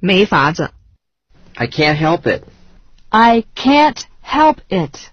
没法子。I I can't help it. I can't help it.